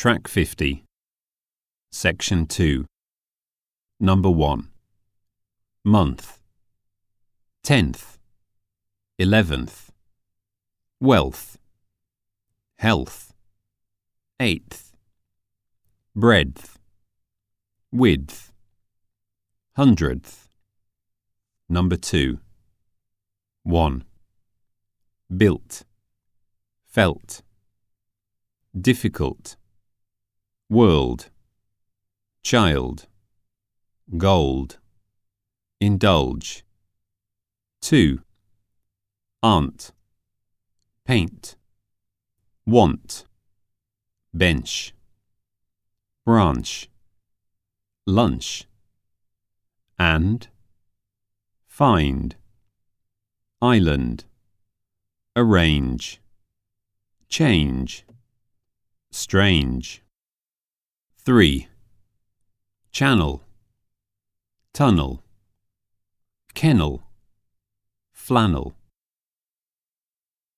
Track 50. Section 2. Number 1. Month. Tenth. Eleventh. Wealth. Health. Eighth. Breadth. Width. Hundredth. Number 2. 1. Built. Felt. Difficult. World. Child. Gold. Indulge. 2. Aunt. Paint. Want. Bench. Branch. Lunch. And. Find. Island. Arrange. Change. Strange. 3. Channel. Tunnel. Kennel. Flannel.